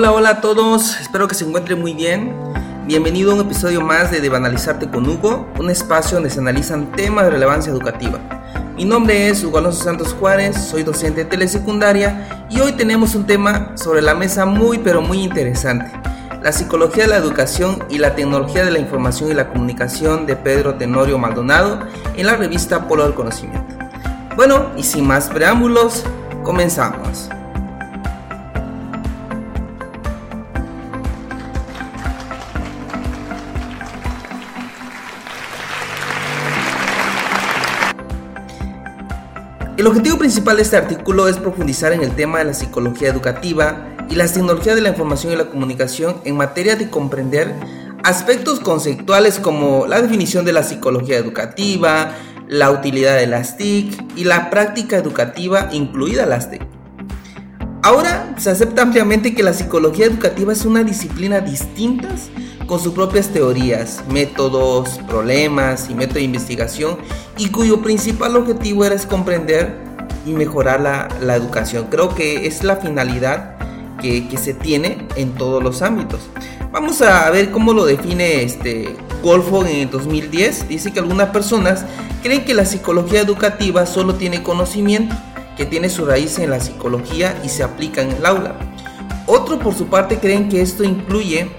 Hola, hola a todos, espero que se encuentren muy bien. Bienvenido a un episodio más de Debanalizarte con Hugo, un espacio donde se analizan temas de relevancia educativa. Mi nombre es Hugo Alonso Santos Juárez, soy docente de telesecundaria y hoy tenemos un tema sobre la mesa muy pero muy interesante. La psicología de la educación y la tecnología de la información y la comunicación de Pedro Tenorio Maldonado en la revista Polo del Conocimiento. Bueno, y sin más preámbulos, comenzamos. El objetivo principal de este artículo es profundizar en el tema de la psicología educativa y las tecnologías de la información y la comunicación en materia de comprender aspectos conceptuales como la definición de la psicología educativa, la utilidad de las TIC y la práctica educativa incluida las TIC. Ahora se acepta ampliamente que la psicología educativa es una disciplina distinta con sus propias teorías, métodos, problemas y método de investigación y cuyo principal objetivo era comprender y mejorar la, educación. Creo que es la finalidad que, se tiene en todos los ámbitos. Vamos a ver cómo lo define este Golfo en el 2010. Dice que algunas personas creen que la psicología educativa solo tiene conocimiento, que tiene su raíz en la psicología y se aplica en el aula. Otros por su parte creen que esto incluye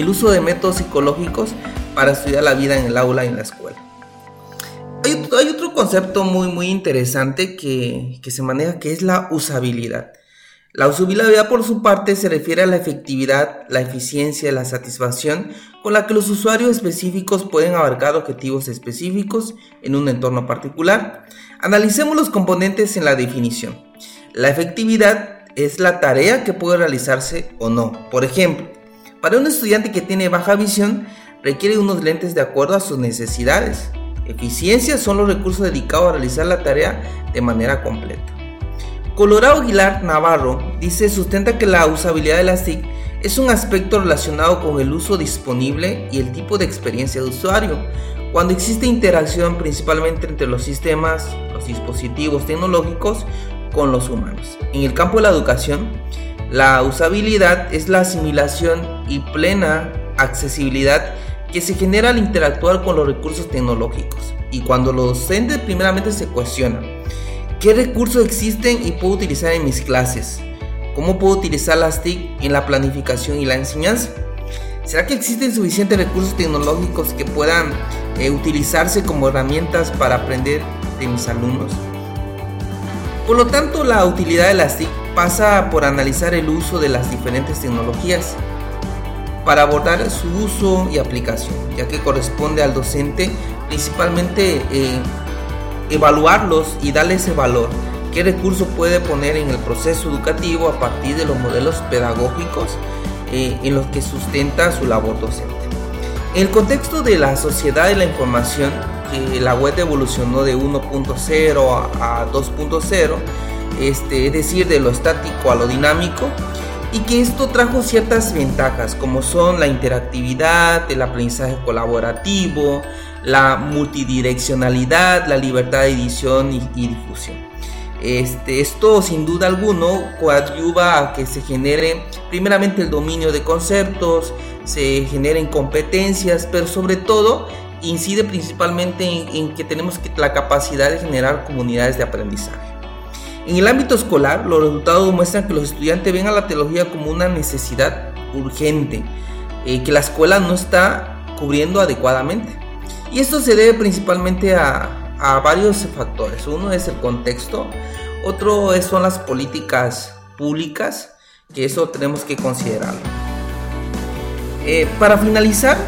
el uso de métodos psicológicos para estudiar la vida en el aula y en la escuela. Hay, otro concepto muy, muy interesante que, que se maneja que es la usabilidad. La usabilidad por su parte se refiere a la efectividad, la eficiencia y la satisfacción con la que los usuarios específicos pueden abarcar objetivos específicos en un entorno particular. Analicemos los componentes en la definición. La efectividad es la tarea que puede realizarse o no. Por ejemplo, para un estudiante que tiene baja visión, requiere unos lentes de acuerdo a sus necesidades. Eficiencia son los recursos dedicados a realizar la tarea de manera completa. Colorado Aguilar Navarro dice sustenta que la usabilidad de la SIC es un aspecto relacionado con el uso disponible y el tipo de experiencia de usuario, cuando existe interacción principalmente entre los sistemas, los dispositivos tecnológicos con los humanos. En el campo de la educación, la usabilidad es la asimilación y plena accesibilidad que se genera al interactuar con los recursos tecnológicos. Y cuando los docentes primeramente se cuestionan, ¿qué recursos existen y puedo utilizar en mis clases? ¿Cómo puedo utilizar las TIC en la planificación y la enseñanza? ¿Será que existen suficientes recursos tecnológicos que puedan eh, utilizarse como herramientas para aprender de mis alumnos? Por lo tanto, la utilidad de las TIC pasa por analizar el uso de las diferentes tecnologías para abordar su uso y aplicación, ya que corresponde al docente principalmente eh, evaluarlos y darle ese valor, qué recurso puede poner en el proceso educativo a partir de los modelos pedagógicos eh, en los que sustenta su labor docente. En el contexto de la sociedad de la información, que la web evolucionó de 1.0 a 2.0, este, es decir, de lo estático a lo dinámico, y que esto trajo ciertas ventajas como son la interactividad, el aprendizaje colaborativo, la multidireccionalidad, la libertad de edición y, difusión. Este, esto sin duda alguno coadyuva a que se genere primeramente el dominio de conceptos, se generen competencias, pero sobre todo incide principalmente en, en que tenemos la capacidad de generar comunidades de aprendizaje. En el ámbito escolar, los resultados muestran que los estudiantes ven a la teología como una necesidad urgente, eh, que la escuela no está cubriendo adecuadamente. Y esto se debe principalmente a, varios factores. Uno es el contexto, otro son las políticas públicas, que eso tenemos que considerarlo. Eh, para finalizar,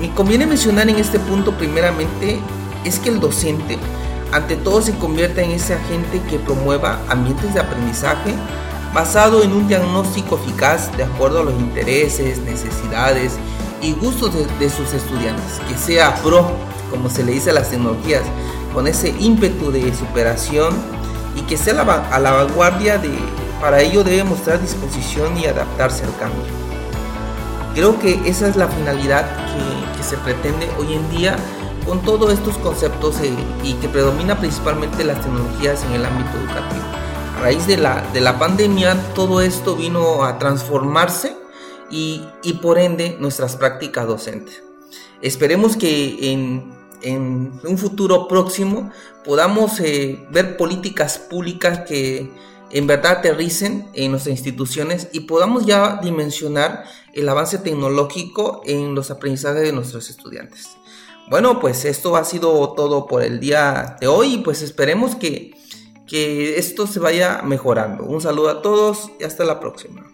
me conviene mencionar en este punto primeramente es que el docente ante todo se convierte en ese agente que promueva ambientes de aprendizaje basado en un diagnóstico eficaz de acuerdo a los intereses, necesidades y gustos de, sus estudiantes, que sea pro, como se le dice a las tecnologías, con ese ímpetu de superación y que sea a la vanguardia de, para ello debe mostrar disposición y adaptarse al cambio. Creo que esa es la finalidad que se pretende hoy en día con todos estos conceptos eh, y que predomina principalmente las tecnologías en el ámbito educativo. raíz de la, de la pandemia todo esto vino a transformarse y, y por ende nuestras prácticas docentes. Esperemos que en, en un futuro próximo podamos eh, ver políticas públicas que en verdad aterricen en nuestras instituciones y podamos ya dimensionar el avance tecnológico en los aprendizajes de nuestros estudiantes. Bueno, pues esto ha sido todo por el día de hoy pues esperemos que, que esto se vaya mejorando. Un saludo a todos y hasta la próxima.